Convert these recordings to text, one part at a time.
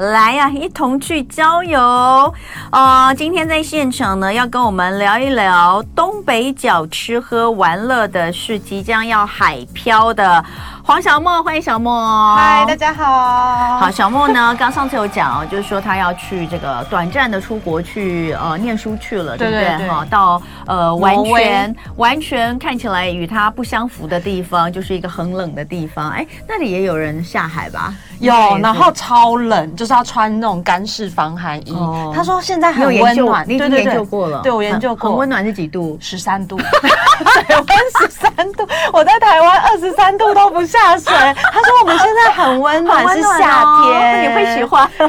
来呀、一同去郊游啊、呃！今天在现场呢，要跟我们聊一聊东北角吃喝玩乐的，是即将要海漂的黄小莫，欢迎小莫。嗨，大家好。好，小莫呢，刚上次有讲哦，就是说他要去这个短暂的出国去呃念书去了，对不对？哈，到呃完全完全看起来与他不相符的地方，就是一个很冷的地方。哎，那里也有人下海吧？有，然后超冷，就是要穿那种干式防寒衣。哦、他说现在很温暖，你已经研究过了？对，我研究过。很温暖是几度？十三度，水温十三度。我在台湾二十三度都不下水。他说我们现在很温暖，是夏天，你会喜欢？对，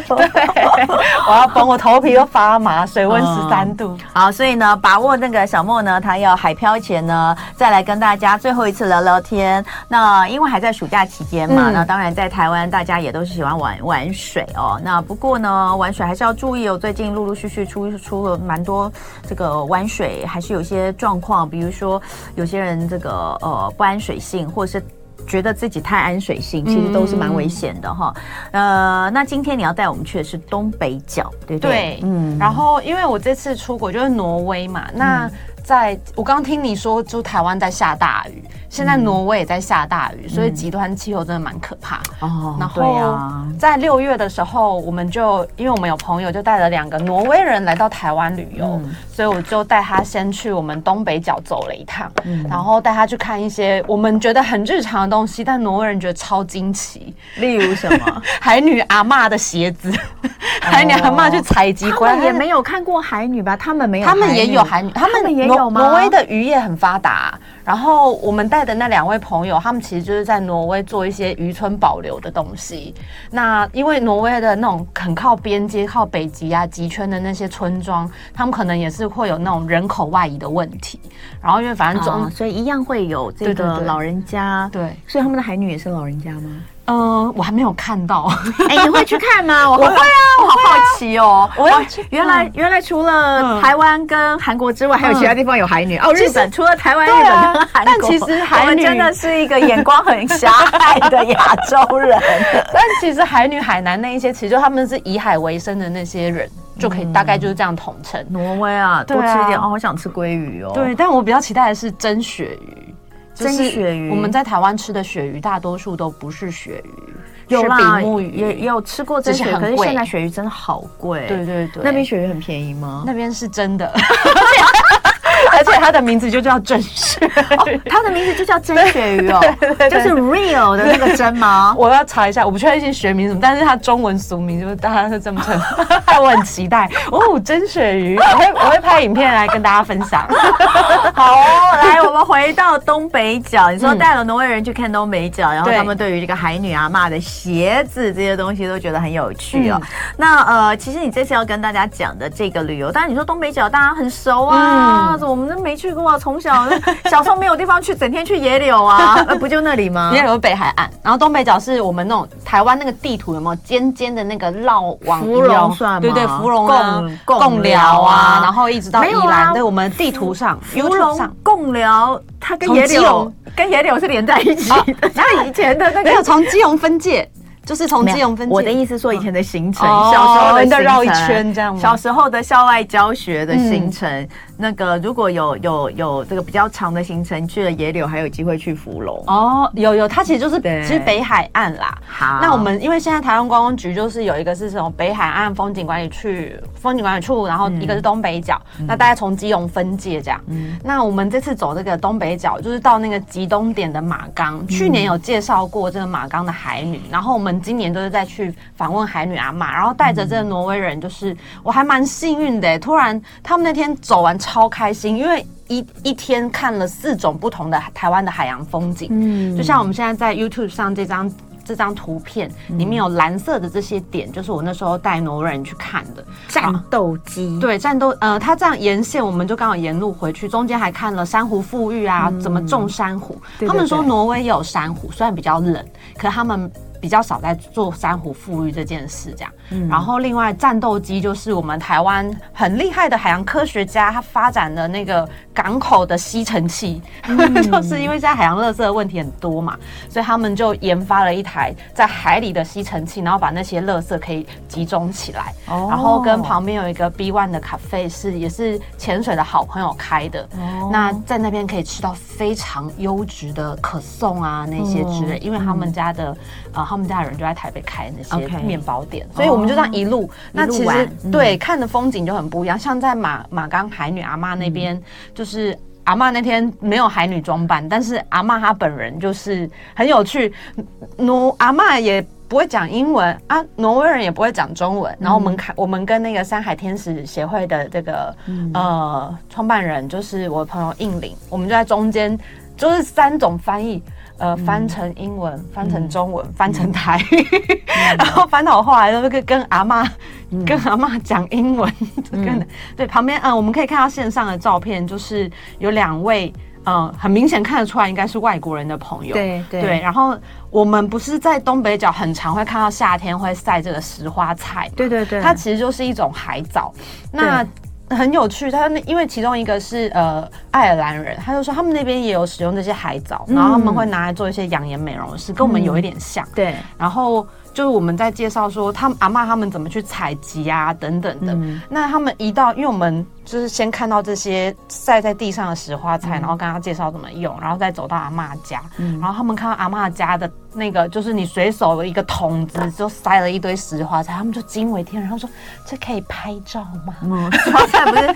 我要绷，我头皮都发麻。水温十三度、嗯，好，所以呢，把握那个小莫呢，他要海漂前呢，再来跟大家最后一次聊聊天。那因为还在暑假期间嘛，嗯、那当然在台湾大家。也都是喜欢玩玩水哦。那不过呢，玩水还是要注意哦。最近陆陆续续出出了蛮多这个玩水，还是有些状况，比如说有些人这个呃不安水性，或者是觉得自己太安水性，其实都是蛮危险的哈。嗯、呃，那今天你要带我们去的是东北角，对不对？对，嗯。然后因为我这次出国就是挪威嘛，那在我刚刚听你说，就台湾在下大雨。现在挪威也在下大雨，嗯、所以极端气候真的蛮可怕。哦，然后在六月的时候，我们就因为我们有朋友就带了两个挪威人来到台湾旅游，嗯、所以我就带他先去我们东北角走了一趟，嗯、然后带他去看一些我们觉得很日常的东西，但挪威人觉得超惊奇。例如什么？海女阿嬷的鞋子，海女阿嬷去采集回来，也没有看过海女吧？他们没有，他们也有海女，他们也有吗？挪威的渔业很发达。然后我们带的那两位朋友，他们其实就是在挪威做一些渔村保留的东西。那因为挪威的那种很靠边界、靠北极啊极圈的那些村庄，他们可能也是会有那种人口外移的问题。然后因为反正总、哦、所以一样会有这个老人家，对，对，对，所以他们的海女也是老人家吗？嗯、呃，我还没有看到。哎、欸，你会去看吗？我会啊，我好好奇哦。我要去。原来原来除了台湾跟韩国之外，还有其他地方有海女哦。日本除了台湾、日本跟韩国，但其实海女真的是一个眼光很狭隘的亚洲人。但其实海女、海南那一些，其实就他们是以海为生的那些人，就可以大概就是这样统称。挪威啊，多吃一点哦，我想吃鲑鱼哦。对，但我比较期待的是蒸鳕鱼。真鳕鱼，我们在台湾吃的鳕鱼大多数都不是鳕鱼，有啦，比目鱼也也有吃过真鳕，可是现在鳕鱼真的好贵。对对对，那边鳕鱼很便宜吗？那边是真的。的名字就叫真鳕，它的名字就叫真鳕鱼哦，就是 real 的那个真吗？我要查一下，我不确定学名什么，但是它中文俗名就是大家是这么称，我很期待。哦，真鳕鱼，我会我会拍影片来跟大家分享。好，来，我们回到东北角，你说带了挪威人去看东北角，然后他们对于这个海女阿嬷的鞋子这些东西都觉得很有趣哦。那呃，其实你这次要跟大家讲的这个旅游，当然你说东北角大家很熟啊，我们。没去过，从小小时候没有地方去，整天去野柳啊，不就那里吗？野柳北海岸，然后东北角是我们那种台湾那个地图有没有尖尖的那个绕网？芙蓉算吗？对对，芙蓉贡贡寮啊，然后，一直到宜兰，在我们地图上，芙蓉贡寮，它跟野柳跟野柳是连在一起的。那以前的那个没有从基隆分界。就是从基隆分界，我的意思说以前的行程，小时候的绕一圈这样，小时候的校外教学的行程，那个如果有有有这个比较长的行程，去了野柳还有机会去福隆哦，有有，它其实就是其实北海岸啦。好，那我们因为现在台湾观光局就是有一个是从北海岸风景管理区风景管理处，然后一个是东北角，那大概从基隆分界这样。嗯，那我们这次走这个东北角，就是到那个极东点的马岗，去年有介绍过这个马岗的海女，然后我们。今年都是在去访问海女阿妈，然后带着这个挪威人，就是我还蛮幸运的。突然他们那天走完超开心，因为一一天看了四种不同的台湾的海洋风景。嗯，就像我们现在在 YouTube 上这张这张图片里面有蓝色的这些点，就是我那时候带挪威人去看的战斗机。对，战斗呃，他这样沿线，我们就刚好沿路回去，中间还看了珊瑚富裕啊，怎么种珊瑚。他们说挪威也有珊瑚，虽然比较冷，可他们。比较少在做珊瑚富裕这件事，这样。嗯、然后另外战斗机就是我们台湾很厉害的海洋科学家，他发展的那个港口的吸尘器，嗯、就是因为现在海洋垃圾的问题很多嘛，所以他们就研发了一台在海里的吸尘器，然后把那些垃圾可以集中起来。哦、然后跟旁边有一个 B One 的咖啡是也是潜水的好朋友开的。哦、那在那边可以吃到非常优质的可颂啊那些之类，嗯、因为他们家的呃他们家的人就在台北开那些面包店，所以我们就这样一路。哦、那其实、嗯、对看的风景就很不一样，像在马马冈海女阿妈那边。嗯就是阿嬷那天没有海女装扮，但是阿嬷她本人就是很有趣。挪阿嬷也不会讲英文啊，挪威人也不会讲中文。然后我们看，我们跟那个山海天使协会的这个、嗯、呃创办人，就是我的朋友应领，我们就在中间，就是三种翻译。呃，翻成英文，嗯、翻成中文，嗯、翻成台语，嗯、然后翻到后来都跟跟阿妈，嗯、跟阿妈讲英文。跟、嗯、对旁边，嗯，我们可以看到线上的照片，就是有两位，嗯，很明显看得出来应该是外国人的朋友。对对，对。然后我们不是在东北角很常会看到夏天会晒这个石花菜。对对对。它其实就是一种海藻。那很有趣，他那因为其中一个是呃爱尔兰人，他就说他们那边也有使用这些海藻，嗯、然后他们会拿来做一些养颜美容的事，跟我们有一点像。嗯、对，然后就是我们在介绍说他们阿嬷他们怎么去采集啊等等的，嗯、那他们一到，因为我们。就是先看到这些晒在地上的石花菜，嗯、然后跟他介绍怎么用，然后再走到阿嬷家，嗯、然后他们看到阿嬷家的那个，就是你随手的一个桶子，就塞了一堆石花菜，他们就惊为天人，然后说：“这可以拍照吗？”嗯，石花菜不是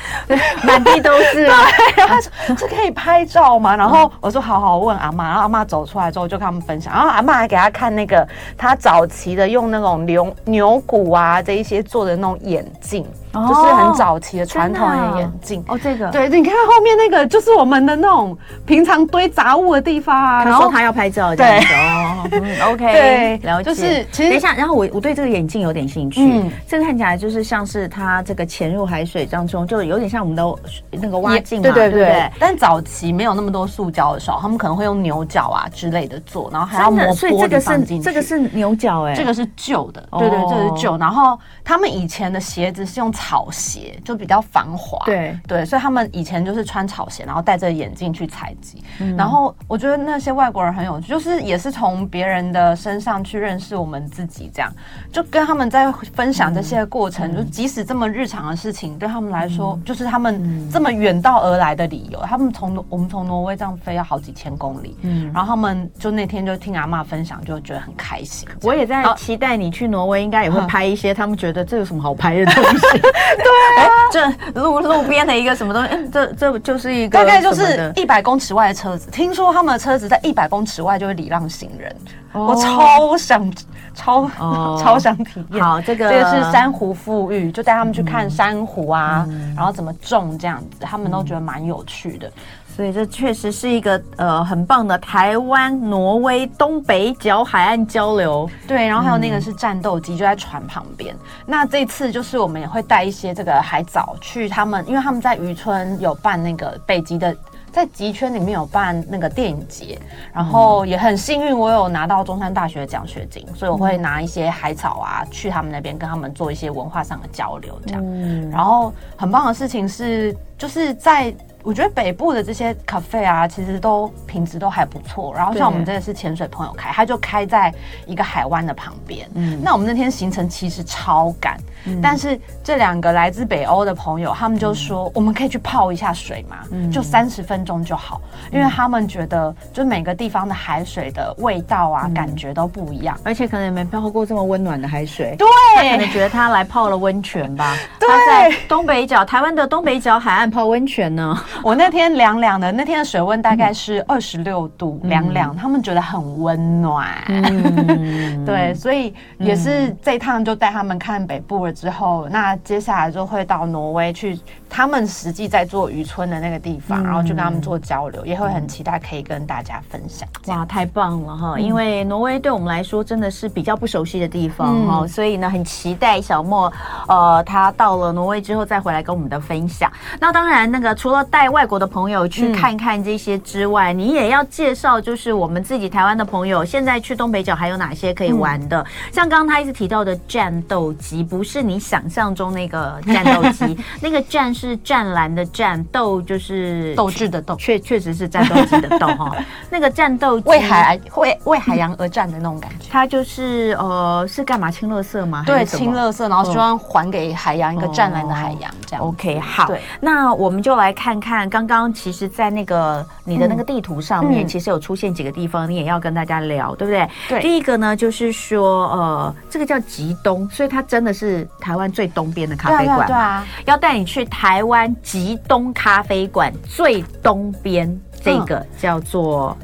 满地都是吗？然后他说：“这可以拍照吗？”然后我说：“好好问阿嬷。”然后阿嬷走出来之后就跟他们分享，然后阿嬷还给他看那个他早期的用那种牛牛骨啊这一些做的那种眼镜。就是很早期的传统的眼镜哦，这个对，你看后面那个就是我们的那种平常堆杂物的地方啊。然后他要拍照，对哦，OK，对，了解。就是其实等一下，然后我我对这个眼镜有点兴趣，嗯，这个看起来就是像是它这个潜入海水当中，就有点像我们的那个蛙镜，对对对。但早期没有那么多塑胶的时候，他们可能会用牛角啊之类的做，然后还要磨玻璃放进去。这个是牛角哎，这个是旧的，对对，这是旧。然后他们以前的鞋子是用。草鞋就比较防滑，对对，所以他们以前就是穿草鞋，然后戴着眼镜去采集。嗯、然后我觉得那些外国人很有趣，就是也是从别人的身上去认识我们自己，这样就跟他们在分享这些过程，嗯、就即使这么日常的事情，对他们来说，嗯、就是他们这么远道而来的理由。他们从我们从挪威这样飞要好几千公里，嗯，然后他们就那天就听阿妈分享，就觉得很开心。我也在期待你去挪威，应该也会拍一些他们觉得这有什么好拍的东西。对啊，这路路边的一个什么东西？这这就是一个大概就是一百公尺外的车子。听说他们的车子在一百公尺外就会礼让行人，我超想超 超想体验。好，这个这个是珊瑚富裕，就带他们去看珊瑚啊，然后怎么种这样子，他们都觉得蛮有趣的。所以这确实是一个呃很棒的台湾挪威东北角海岸交流。对，然后还有那个是战斗机，就在船旁边。嗯、那这次就是我们也会带一些这个海藻去他们，因为他们在渔村有办那个北极的，在极圈里面有办那个电影节，然后也很幸运我有拿到中山大学的奖学金，所以我会拿一些海草啊去他们那边跟他们做一些文化上的交流，这样。嗯、然后很棒的事情是，就是在。我觉得北部的这些咖啡啊，其实都品质都还不错。然后像我们这个是潜水朋友开，他就开在一个海湾的旁边。嗯，那我们那天行程其实超赶，嗯、但是这两个来自北欧的朋友，他们就说我们可以去泡一下水嘛，嗯、就三十分钟就好，因为他们觉得就每个地方的海水的味道啊，嗯、感觉都不一样，而且可能也没泡过这么温暖的海水。对，他可能觉得他来泡了温泉吧。对，他在东北角，台湾的东北角海岸泡温泉呢。我那天凉凉的，那天的水温大概是二十六度，凉凉、嗯，他们觉得很温暖。嗯、对，所以也是这一趟就带他们看北部了之后，嗯、那接下来就会到挪威去。他们实际在做渔村的那个地方，嗯、然后就跟他们做交流，也会很期待可以跟大家分享。哇，太棒了哈！嗯、因为挪威对我们来说真的是比较不熟悉的地方哈，嗯、所以呢，很期待小莫，呃，他到了挪威之后再回来跟我们的分享。那当然，那个除了带带外国的朋友去看看这些之外，嗯、你也要介绍，就是我们自己台湾的朋友，现在去东北角还有哪些可以玩的？嗯、像刚刚他一直提到的战斗机，不是你想象中那个战斗机，那个战是湛蓝的战，斗就是斗志的斗，确确实是战斗机的斗哈。那个战斗机为海为为海洋而战的那种感觉，它就是呃是干嘛清垃圾吗？对，清垃圾，然后希望还给海洋一个湛蓝的海洋，这样。OK，好，那我们就来看看刚刚其实，在那个你的那个地图上面，其实有出现几个地方，你也要跟大家聊，对不对？对。第一个呢，就是说呃，这个叫极东，所以它真的是台湾最东边的咖啡馆，对啊，要带你去台湾极东咖啡馆最东边，这个叫做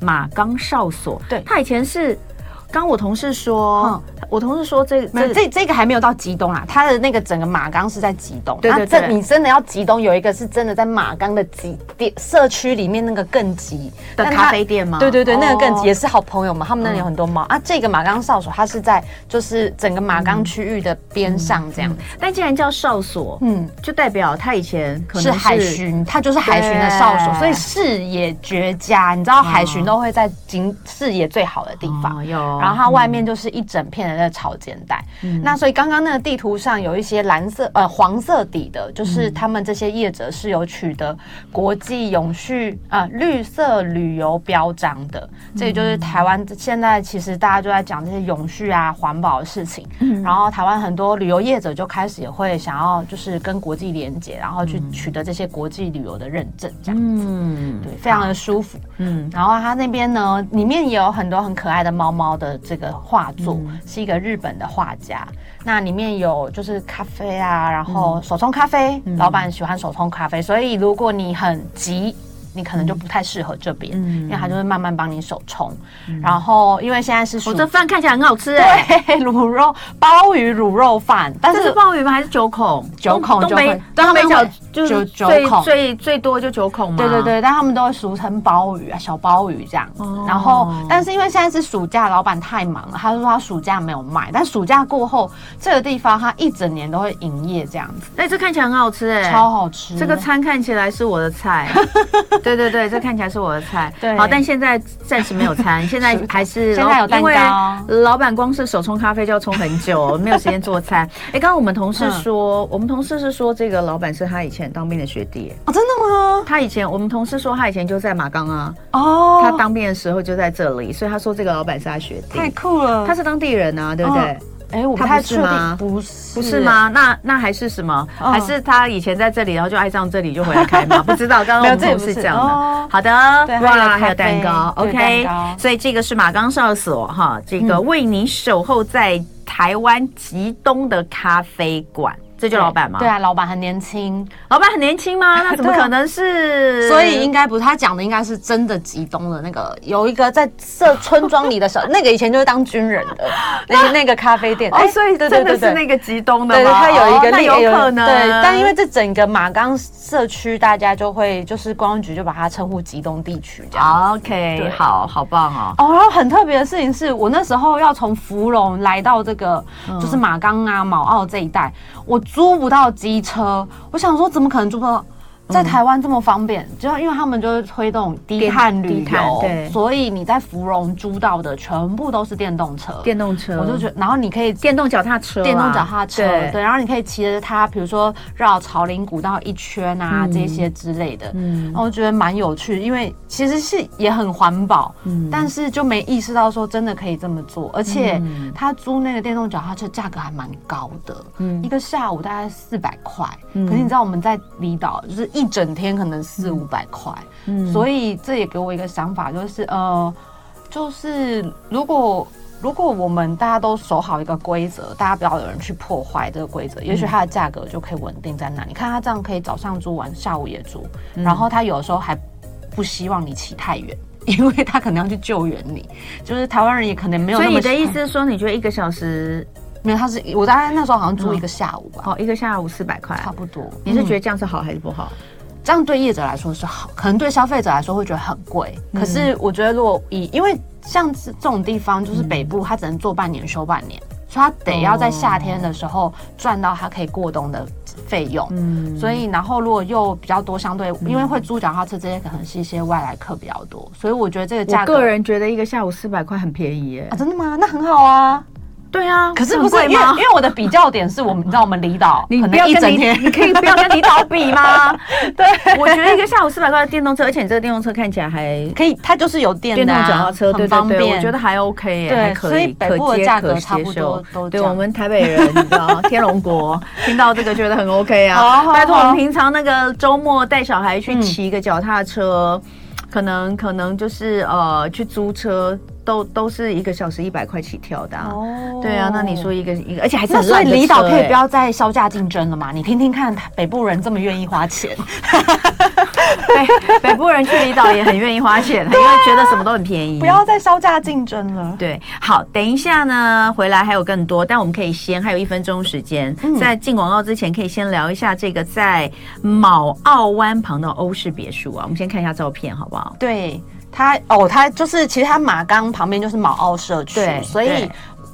马岗哨所，对，它以前是。刚我同事说，嗯、我同事说这这这这个还没有到极东啊，他的那个整个马岗是在极东。对对对，这你真的要极东，有一个是真的在马岗的极店社区里面那个更极的咖啡店吗？对对对，哦、那个更极也是好朋友嘛，他们那里有很多猫、嗯、啊。这个马岗哨所，它是在就是整个马岗区域的边上这样。但既然叫哨所，嗯，就代表他以前可能是，是海巡，他就是海巡的哨所，所以视野绝佳。你知道海巡都会在景视野最好的地方。有、哦。然后它外面就是一整片的那个潮间带，嗯、那所以刚刚那个地图上有一些蓝色呃黄色底的，就是他们这些业者是有取得国际永续啊、呃、绿色旅游标章的，这也就是台湾现在其实大家就在讲这些永续啊环保的事情，嗯、然后台湾很多旅游业者就开始也会想要就是跟国际连接，然后去取得这些国际旅游的认证，这样子，嗯，对，非常的舒服，嗯，然后它那边呢里面也有很多很可爱的猫猫的这个。画作是一个日本的画家，嗯、那里面有就是咖啡啊，然后手冲咖啡，嗯、老板喜欢手冲咖啡，所以如果你很急。你可能就不太适合这边，嗯、因为它就是慢慢帮你手冲。嗯、然后，因为现在是我、哦、这饭看起来很好吃哎，对，卤肉鲍鱼卤肉饭，但是，鲍鱼吗？还是九孔？九孔就会，东北角就最九孔最最多就九孔嘛。对对对，但他们都会俗称鲍鱼啊，小鲍鱼这样。哦、然后，但是因为现在是暑假，老板太忙了，他就说他暑假没有卖，但暑假过后，这个地方他一整年都会营业这样子。哎，这看起来很好吃哎，超好吃。这个餐看起来是我的菜。对对对，这看起来。是我的菜，对，好，但现在暂时没有餐，现在还是现在有蛋糕。老板光是手冲咖啡就要冲很久，没有时间做餐。哎，刚刚我们同事说，我们同事是说这个老板是他以前当兵的学弟。哦，真的吗？他以前我们同事说他以前就在马岗啊，哦，他当兵的时候就在这里，所以他说这个老板是他学弟，太酷了。他是当地人啊，对不对？哎，我不太确定，不是不是吗？那那还是什么？还是他以前在这里，然后就爱上这里，就回来开吗？不知道，刚刚我们同事讲的。好的，哇，还有蛋糕，OK。所以这个是马岗哨所哈，这个为你守候在台湾极东的咖啡馆。这就老板吗？对啊，老板很年轻。老板很年轻吗？那怎么可能是？所以应该不是，他讲的应该是真的吉东的那个，有一个在社村庄里的小，那个以前就是当军人的 那个那个咖啡店。哦，所以真的是那个吉东的。对，他有一个，那有可能。对，但因为这整个马冈社区，大家就会就是公安局就把它称呼吉东地区这样。OK，好好棒哦。哦，然后很特别的事情是我那时候要从芙蓉来到这个就是马冈啊、卯澳这一带，我。租不到机车，我想说怎么可能租不到？在台湾这么方便，嗯、就因为他们就是推动低碳旅游，对，所以你在芙蓉租到的全部都是电动车。电动车，我就觉得，然后你可以电动脚踏车，电动脚踏车，对，然后你可以骑着它，比如说绕朝林古道一圈啊，嗯、这些之类的。嗯，然后我觉得蛮有趣，因为其实是也很环保，嗯，但是就没意识到说真的可以这么做，而且他租那个电动脚踏车价格还蛮高的，嗯，一个下午大概四百块，嗯，可是你知道我们在离岛就是。一整天可能四五百块，嗯，所以这也给我一个想法，就是呃，就是如果如果我们大家都守好一个规则，大家不要有人去破坏这个规则，也许它的价格就可以稳定在那里。你看他这样可以早上租完，下午也租，然后他有的时候还不希望你骑太远，因为他可能要去救援你。就是台湾人也可能没有那么。所以你的意思是说，你觉得一个小时？没有，他是我大概那时候好像租一个下午吧，哦，一个下午四百块，差不多。你是觉得这样是好还是不好？这样对业者来说是好，可能对消费者来说会觉得很贵。可是我觉得，如果以因为像这种地方就是北部，它只能做半年休半年，所以它得要在夏天的时候赚到它可以过冬的费用。嗯，所以然后如果又比较多，相对因为会租脚踏车这些，可能是一些外来客比较多，所以我觉得这个价格，我个人觉得一个下午四百块很便宜耶。啊，真的吗？那很好啊。对啊，可是不是因为因为我的比较点是我们，你知道我们离岛，你不要一整天，你可以不要跟离岛比吗？对，我觉得一个下午四百块的电动车，而且你这个电动车看起来还 可以，它就是有电的电动脚踏车，很方便，我觉得还 OK 耶，对，所以北部的价格差不多都对我们台北人，你知道，天龙国听到这个觉得很 OK 啊。拜托，我们平常那个周末带小孩去骑一个脚踏车，可能可能就是呃去租车。都都是一个小时一百块起跳的哦，对啊，那你说一个一个，而且还是所以离岛可以不要再削价竞争了嘛？你听听看，北部人这么愿意花钱，对，北部人去离岛也很愿意花钱，因为觉得什么都很便宜，不要再削价竞争了。对，好，等一下呢，回来还有更多，但我们可以先还有一分钟时间，在进广告之前，可以先聊一下这个在卯澳湾旁的欧式别墅啊，我们先看一下照片好不好？对。它哦，它就是其实它马钢旁边就是卯澳社区，对，所以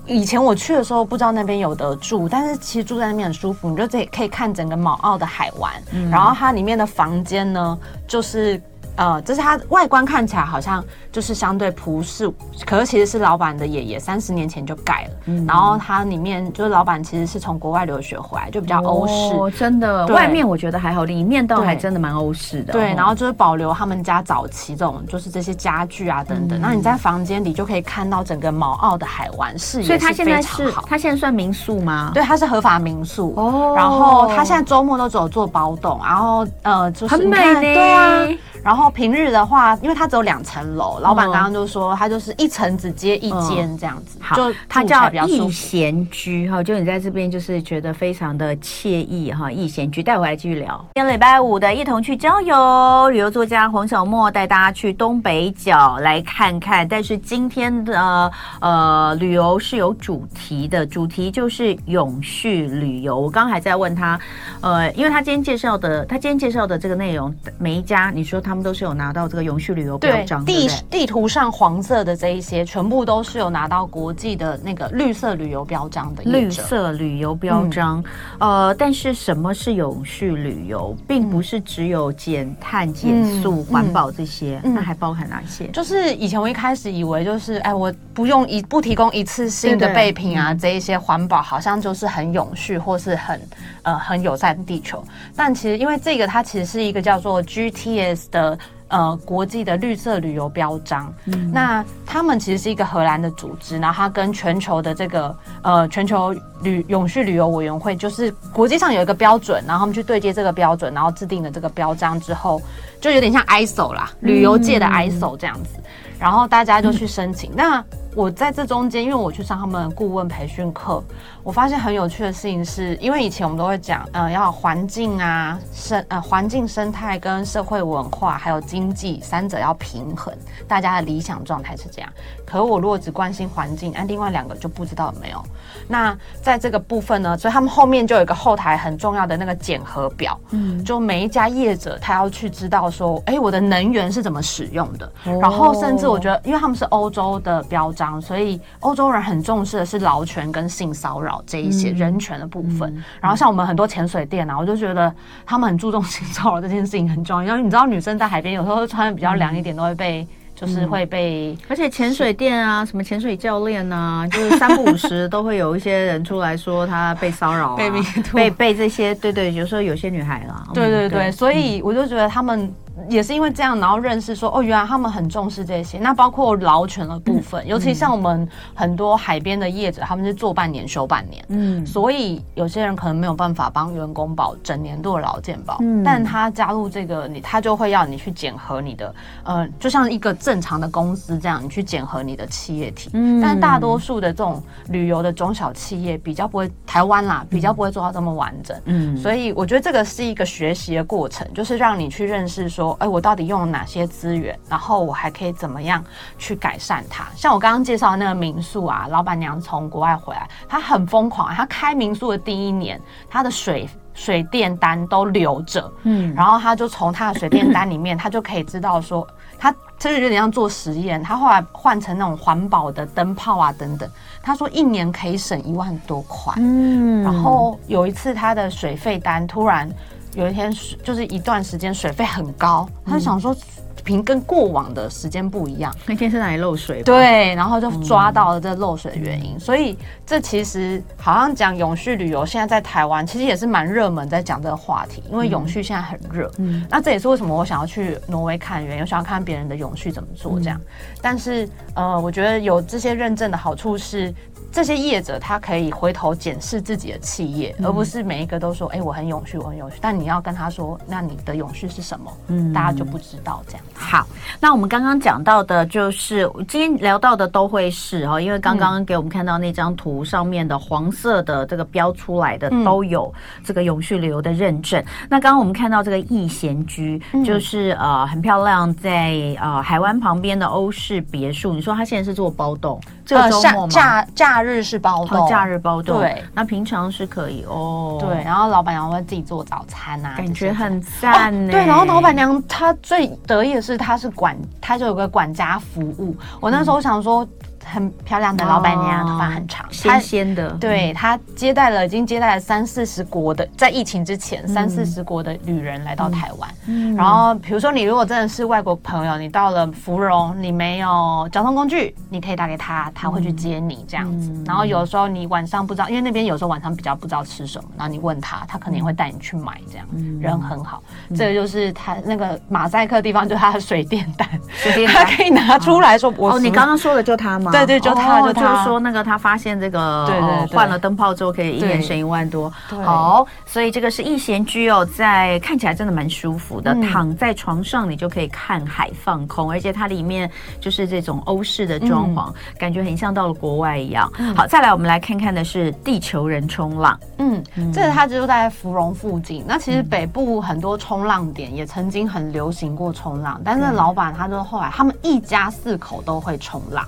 以前我去的时候不知道那边有得住，但是其实住在那边很舒服，你就这可以看整个卯澳的海湾，嗯、然后它里面的房间呢就是。呃，就是它外观看起来好像就是相对朴素，可是其实是老板的爷爷三十年前就盖了。嗯，然后它里面就是老板其实是从国外留学回来，就比较欧式。哦，真的。外面我觉得还好，里面倒还真的蛮欧式的。对，然后就是保留他们家早期这种，就是这些家具啊等等。那、嗯、你在房间里就可以看到整个毛澳的海湾视野，所以它现在是它现在算民宿吗？对，它是合法民宿。哦。然后它现在周末都只有做包栋，然后呃，就是很美呢。对啊。然后平日的话，因为它只有两层楼，老板刚刚就说他就是一层只接一间这样子，好，就它叫逸闲居哈，就你在这边就是觉得非常的惬意哈，逸闲居带回来继续聊。今天礼拜五的一同去郊游，旅游作家黄小莫带大家去东北角来看看，但是今天的呃旅游是有主题的，主题就是永续旅游。我刚刚还在问他，呃，因为他今天介绍的，他今天介绍的这个内容，每一家你说。他们都是有拿到这个永续旅游标章，地地图上黄色的这一些，全部都是有拿到国际的那个绿色旅游标章的。绿色旅游标章，嗯、呃，但是什么是永续旅游，并不是只有减碳、减速、环保这些，那还包含哪些？就是以前我一开始以为就是，哎，我不用一不提供一次性的备品啊，这一些环保好像就是很永续或是很呃很友善地球。但其实因为这个，它其实是一个叫做 GTS 的。呃呃，国际的绿色旅游标章，嗯、那他们其实是一个荷兰的组织，然后它跟全球的这个呃全球旅永续旅游委员会，就是国际上有一个标准，然后他们去对接这个标准，然后制定了这个标章之后，就有点像 ISO 啦，旅游界的 ISO 这样子，嗯、然后大家就去申请。嗯、那我在这中间，因为我去上他们顾问培训课。我发现很有趣的事情是，因为以前我们都会讲，呃，要环境啊，生呃环境生态跟社会文化还有经济三者要平衡，大家的理想状态是这样。可我如果只关心环境，那，另外两个就不知道有没有。那在这个部分呢，所以他们后面就有一个后台很重要的那个检核表，嗯，就每一家业者他要去知道说，哎，我的能源是怎么使用的。哦、然后甚至我觉得，因为他们是欧洲的标章，所以欧洲人很重视的是劳权跟性骚扰。这一些人权的部分，嗯、然后像我们很多潜水店啊，我就觉得他们很注重性骚扰这件事情很重要，因为你知道女生在海边有时候穿的比较凉一点，都会被就是会被，而且潜水店啊，什么潜水教练啊，就是三不五时都会有一些人出来说他被骚扰、啊，被被被这些，对对，有时候有些女孩啦，对对对，对。所以我就觉得他们。也是因为这样，然后认识说哦，原来他们很重视这些。那包括劳权的部分，嗯、尤其像我们很多海边的业者，他们是做半年休半年，嗯，所以有些人可能没有办法帮员工保整年度的劳健保。嗯，但他加入这个，你他就会要你去检核你的，呃，就像一个正常的公司这样，你去检核你的企业体。嗯，但大多数的这种旅游的中小企业比较不会，台湾啦比较不会做到这么完整。嗯，所以我觉得这个是一个学习的过程，就是让你去认识说。哎，我到底用了哪些资源？然后我还可以怎么样去改善它？像我刚刚介绍的那个民宿啊，老板娘从国外回来，她很疯狂。她开民宿的第一年，她的水水电单都留着，嗯，然后她就从她的水电单里面，她就可以知道说，她这就有点像做实验。她后来换成那种环保的灯泡啊等等，他说一年可以省一万多块。嗯，然后有一次他的水费单突然有一天就是一段时间水费很高，他就想说。瓶跟过往的时间不一样，那天是哪里漏水？对，然后就抓到了这漏水的原因。嗯、所以这其实好像讲永续旅游，现在在台湾其实也是蛮热门，在讲这个话题，因为永续现在很热。嗯，那这也是为什么我想要去挪威看原因，我想要看别人的永续怎么做这样。嗯、但是呃，我觉得有这些认证的好处是。这些业者他可以回头检视自己的企业，嗯、而不是每一个都说：“哎、欸，我很永续，我很永续。”但你要跟他说：“那你的永续是什么？”嗯，大家就不知道这样。好，那我们刚刚讲到的就是今天聊到的都会是哦，因为刚刚给我们看到那张图上面的黄色的这个标出来的都有这个永续旅游的认证。嗯、那刚刚我们看到这个逸贤居，就是呃很漂亮，在呃海湾旁边的欧式别墅。你说他现在是做包栋？这个周末吗？假假日是包栋，假日包栋。对，那平常是可以哦。对，然后老板娘会自己做早餐啊，感觉很赞呢。对，然后老板娘她最得意的是，她是管，她就有个管家服务。我那时候想说。很漂亮的老板娘，头发很长，鲜鲜的。对，她接待了，已经接待了三四十国的，在疫情之前，三四十国的旅人来到台湾。嗯，然后比如说你如果真的是外国朋友，你到了芙蓉，你没有交通工具，你可以打给他，他会去接你这样子。然后有时候你晚上不知道，因为那边有时候晚上比较不知道吃什么，然后你问他，他可能也会带你去买这样。人很好，这个就是他那个马赛克的地方，就是他的水电单，水电单他 可以拿出来说。哦，你刚刚说的就他吗？对对，就他，就他，就是说那个他发现这个，对对，换了灯泡之后可以一年省一万多。好，所以这个是逸贤居哦，在看起来真的蛮舒服的，躺在床上你就可以看海放空，而且它里面就是这种欧式的装潢，感觉很像到了国外一样。好，再来我们来看看的是地球人冲浪。嗯，这个它就在芙蓉附近。那其实北部很多冲浪点也曾经很流行过冲浪，但是老板他就后来他们一家四口都会冲浪，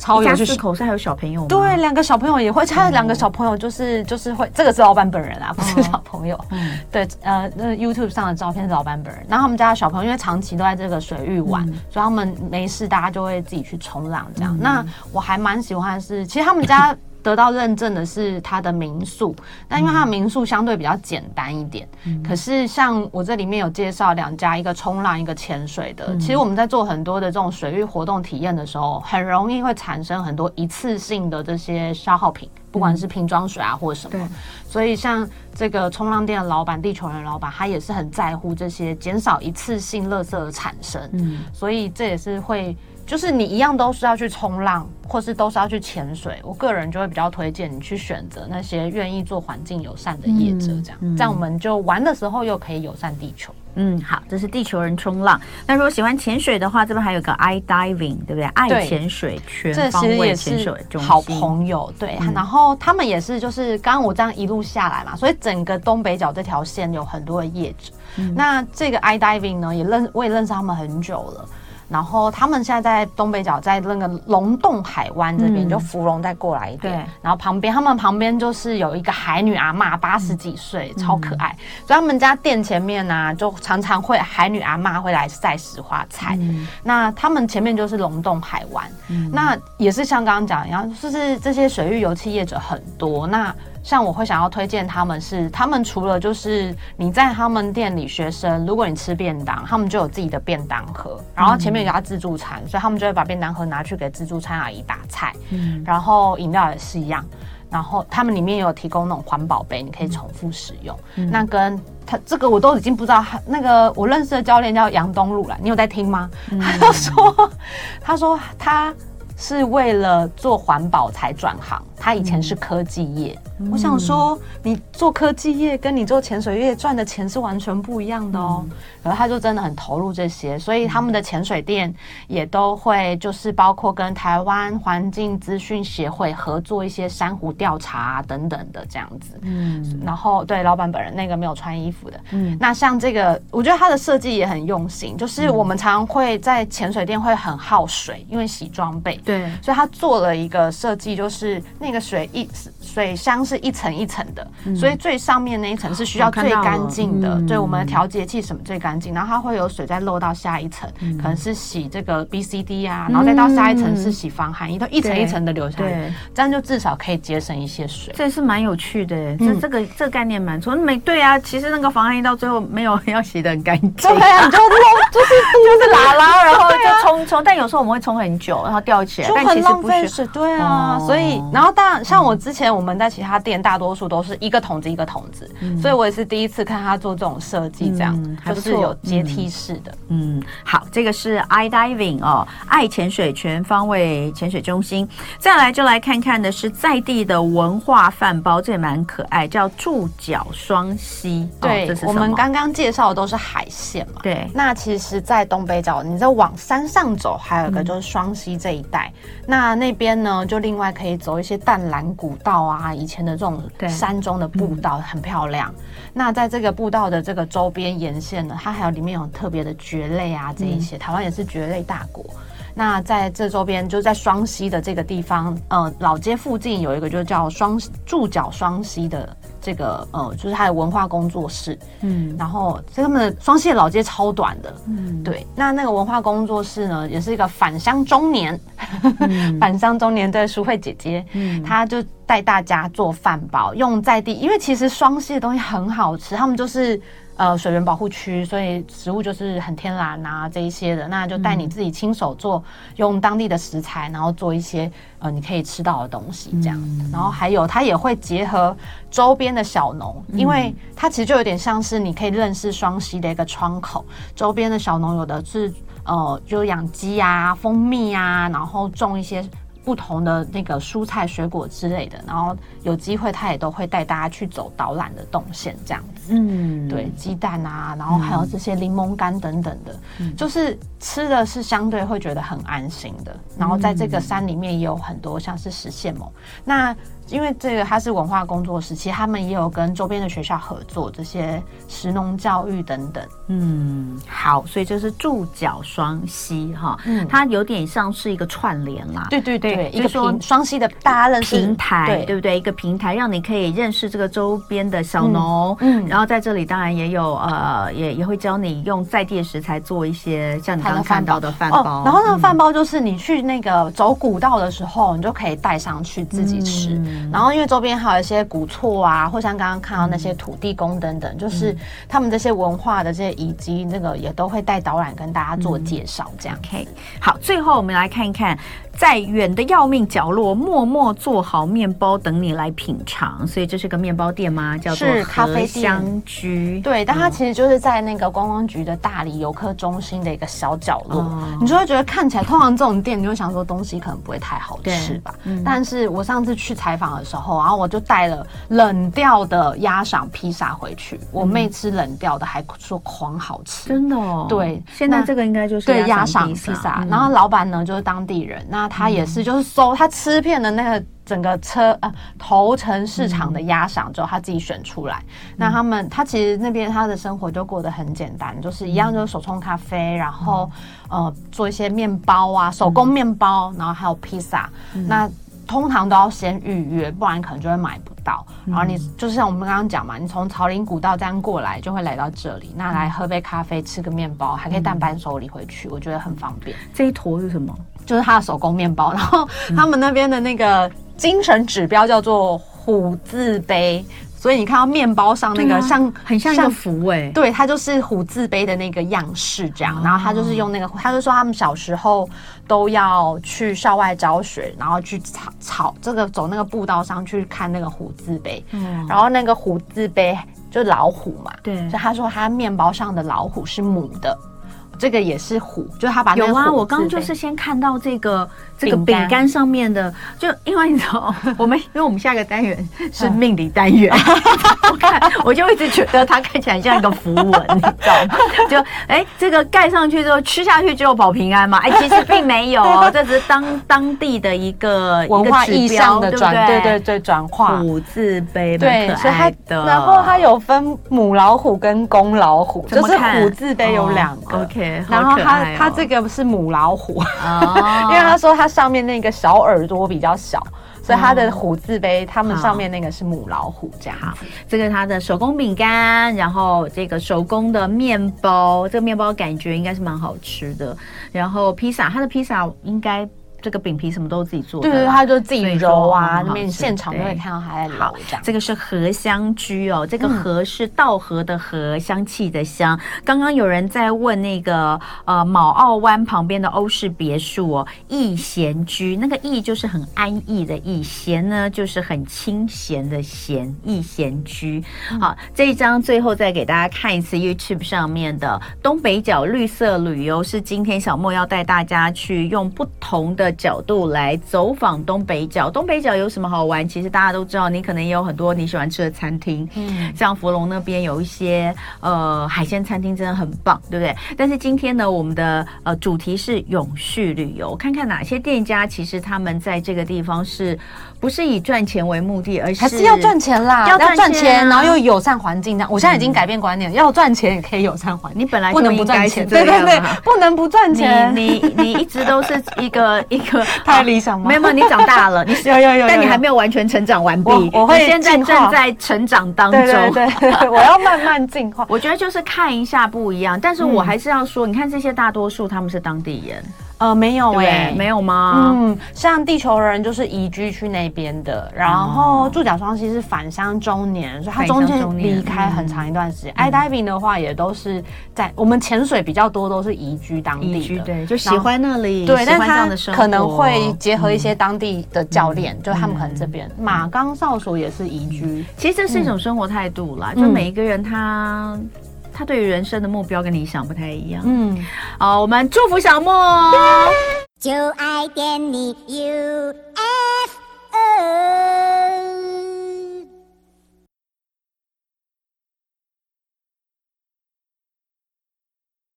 超有。一家四口是还有小朋友吗？对，两个小朋友也会。他的两个小朋友就是就是会，这个是老板本人啊，不是小朋友。嗯，对，呃，那 YouTube 上的照片是老板本人。然后他们家的小朋友因为长期都在这个水域玩，所以他们没事，大家就会自己去冲浪这样。那我还蛮喜欢是，其实他们家。得到认证的是他的民宿，但因为他的民宿相对比较简单一点。嗯、可是像我这里面有介绍两家，一个冲浪，一个潜水的。嗯、其实我们在做很多的这种水域活动体验的时候，很容易会产生很多一次性的这些消耗品，不管是瓶装水啊或者什么。对所以像这个冲浪店的老板，地球人老板，他也是很在乎这些减少一次性垃圾的产生。嗯，所以这也是会。就是你一样都是要去冲浪，或是都是要去潜水，我个人就会比较推荐你去选择那些愿意做环境友善的业者，这样，嗯嗯、这样我们就玩的时候又可以友善地球。嗯，好，这是地球人冲浪。那如果喜欢潜水的话，这边还有个 iDiving，对不对？爱潜水全方位潜水中心，好朋友，对。嗯、然后他们也是，就是刚刚我这样一路下来嘛，所以整个东北角这条线有很多的业者。嗯、那这个 iDiving 呢，也认我也认识他们很久了。然后他们现在在东北角，在那个龙洞海湾这边，嗯、就芙蓉再过来一点。对。然后旁边，他们旁边就是有一个海女阿妈，八十几岁，嗯、超可爱。所以他们家店前面呢、啊，就常常会海女阿妈会来晒石花菜。嗯、那他们前面就是龙洞海湾，嗯、那也是像刚刚讲一样，就是这些水域油气业者很多。那像我会想要推荐他们是，他们除了就是你在他们店里学生，如果你吃便当，他们就有自己的便当盒，然后前面有家自助餐，所以他们就会把便当盒拿去给自助餐阿姨打菜，嗯，然后饮料也是一样，然后他们里面有提供那种环保杯，你可以重复使用。嗯、那跟他这个我都已经不知道，那个我认识的教练叫杨东路了，你有在听吗？嗯、他就说，他说他是为了做环保才转行，他以前是科技业。嗯我想说，你做科技业跟你做潜水业赚的钱是完全不一样的哦。嗯、然后他就真的很投入这些，所以他们的潜水店也都会就是包括跟台湾环境资讯协会合作一些珊瑚调查啊等等的这样子。嗯，然后对老板本人那个没有穿衣服的，嗯，那像这个，我觉得他的设计也很用心，就是我们常常会在潜水店会很耗水，因为洗装备。对，所以他做了一个设计，就是那那个水一水箱是一层一层的，嗯、所以最上面那一层是需要最干净的，对我们的调节器什么最干净，然后它会有水再漏到下一层，嗯、可能是洗这个 B C D 啊，然后再到下一层是洗防寒衣，都一层一层的流下来，这样就至少可以节省一些水。这是蛮有趣的，嗯、这这个这个概念蛮错。没对啊，其实那个防寒衣到最后没有 要洗的很干净，对啊，你就漏 就是就是拉拉，然后就冲冲，但有时候我们会冲很久，然后吊起来，就很浪费水。对啊，所以然后当然像我之前我们在其他店，大多数都是一个桶子一个桶子，所以我也是第一次看他做这种设计，这样就是有阶梯式的。嗯，好，这个是 iDiving 哦，爱潜水全方位潜水中心。再来就来看看的是在地的文化饭包，这也蛮可爱，叫注脚双溪。对，这是我们刚刚介绍的都是海线嘛。对，那其实，在东北角，你再往山上走，还有一个就是双溪这一带，那那边呢，就另外可以走一些淡蓝古道啊，以前的这种山中的步道，很漂亮。那在这个步道的这个周边沿线呢，它还有里面有特别的蕨类啊，这一些，台湾也是蕨类大国。那在这周边，就在双溪的这个地方，呃，老街附近有一个就叫双注脚双溪的这个呃，就是他的文化工作室。嗯，然后这他们的双溪的老街超短的。嗯，对。那那个文化工作室呢，也是一个返乡中年，嗯、返乡中年的淑慧姐姐，嗯，她就带大家做饭包，用在地，因为其实双溪的东西很好吃，他们就是。呃，水源保护区，所以食物就是很天然啊，这一些的，那就带你自己亲手做，嗯、用当地的食材，然后做一些呃你可以吃到的东西，这样。嗯、然后还有，它也会结合周边的小农，因为它其实就有点像是你可以认识双溪的一个窗口。周边的小农有的是呃，就养鸡啊、蜂蜜啊，然后种一些。不同的那个蔬菜、水果之类的，然后有机会他也都会带大家去走导览的动线，这样子。嗯，对，鸡蛋啊，然后还有这些柠檬干等等的，嗯、就是吃的是相对会觉得很安心的。然后在这个山里面也有很多像是食蟹獴，那。因为这个它是文化工作室，其实他们也有跟周边的学校合作这些食农教育等等。嗯，好，所以这是注脚双溪哈，嗯，它有点像是一个串联啦。对对对，一个平双溪的大家认识平台，对不对？一个平台让你可以认识这个周边的小农，嗯，然后在这里当然也有呃，也也会教你用在地的食材做一些像你刚刚看到的饭包。然后那个饭包就是你去那个走古道的时候，你就可以带上去自己吃。然后，因为周边还有一些古厝啊，或像刚刚看到那些土地公等等，嗯、就是他们这些文化的这些遗迹，那个也都会带导览跟大家做介绍，这样。OK，好，最后我们来看一看。在远的要命角落，默默做好面包等你来品尝。所以这是个面包店吗？叫做咖啡香居。对，但它其实就是在那个观光局的大理游客中心的一个小角落。嗯、你就会觉得看起来，通常这种店，你就想说东西可能不会太好吃吧？嗯、但是我上次去采访的时候，然后我就带了冷掉的鸭赏披萨回去。我妹吃冷掉的，还说狂好吃。真的哦。对，现在这个应该就是对鸭赏披萨。然后老板呢，就是当地人。那他也是，就是搜他吃遍的那个整个车呃，头城市场的鸭赏之后，他自己选出来。嗯、那他们他其实那边他的生活就过得很简单，就是一样，就是手冲咖啡，然后、嗯、呃做一些面包啊，手工面包，然后还有披萨。嗯、那通常都要先预约，不然可能就会买不到。然后你就是像我们刚刚讲嘛，你从朝林古道这样过来，就会来到这里。那来喝杯咖啡，吃个面包，还可以带伴手礼回去，我觉得很方便。这一坨是什么？就是他的手工面包，然后他们那边的那个精神指标叫做虎字碑，所以你看到面包上那个像很像一个符哎，对，它就是虎字碑的那个样式这样。然后他就是用那个，他就说他们小时候都要去校外教学，然后去草草这个走那个步道上去看那个虎字碑，然后那个虎字碑就老虎嘛，对，所以他说他面包上的老虎是母的。这个也是虎，就是他把那个有啊，我刚刚就是先看到这个这个饼干。上面的，就因为你知道，我们因为我们下个单元是命理单元，我看我就一直觉得它看起来像一个符文，你知道吗？就哎，这个盖上去之后吃下去就保平安嘛？哎，其实并没有哦，这只是当当地的一个文化意象的转，对对？对，转化。虎字碑，对，所以它然后它有分母老虎跟公老虎，就是虎字碑有两个，OK。对，然后它、哦、它这个是母老虎，哦、因为他说它上面那个小耳朵比较小。所以它的虎字碑，他们上面那个是母老虎，这样。好，这个它的手工饼干，然后这个手工的面包，这个面包感觉应该是蛮好吃的。然后披萨，它的披萨应该。这个饼皮什么都是自己做的，对对，他就自己揉啊，那边现场都会看到他在揉这样。这个是荷香居哦，这个荷是稻荷的荷，香气的香。刚刚有人在问那个呃卯澳湾旁边的欧式别墅哦，逸闲居，那个逸就是很安逸的逸，闲呢就是很清闲的闲，逸闲居。好，这一张最后再给大家看一次 YouTube 上面的东北角绿色旅游，是今天小莫要带大家去用不同的。角度来走访东北角，东北角有什么好玩？其实大家都知道，你可能也有很多你喜欢吃的餐厅，嗯，像福隆那边有一些呃海鲜餐厅，真的很棒，对不对？但是今天呢，我们的呃主题是永续旅游，看看哪些店家其实他们在这个地方是不是以赚钱为目的，而是还是要赚钱啦，要赚钱，钱，然后又友善环境这样。我现在已经改变观念，嗯、要赚钱也可以友善环境，你本来不能不赚钱，对对对，不能不赚钱。你你你一直都是一个 一个太理想吗？没有没有，你长大了，你有有有，但你还没有完全成长完毕。我会现在正在成长当中，对对对，我要慢慢进化。我觉得就是看一下不一样，但是我还是要说，你看这些大多数他们是当地人。呃，没有哎、欸，没有吗？嗯，像地球人就是移居去那边的，然后柱脚双栖是返乡中年，所以他中间离开很长一段时间。i diving 的话也都是在我们潜水比较多，都是移居当地的，对，就喜欢那里，对，但他可能会结合一些当地的教练，嗯、就他们可能这边、嗯、马冈少署也是移居，其实这是一种生活态度啦，嗯、就每一个人他。他对于人生的目标跟理想不太一样。嗯，好，我们祝福小莫。就爱点你 UFO。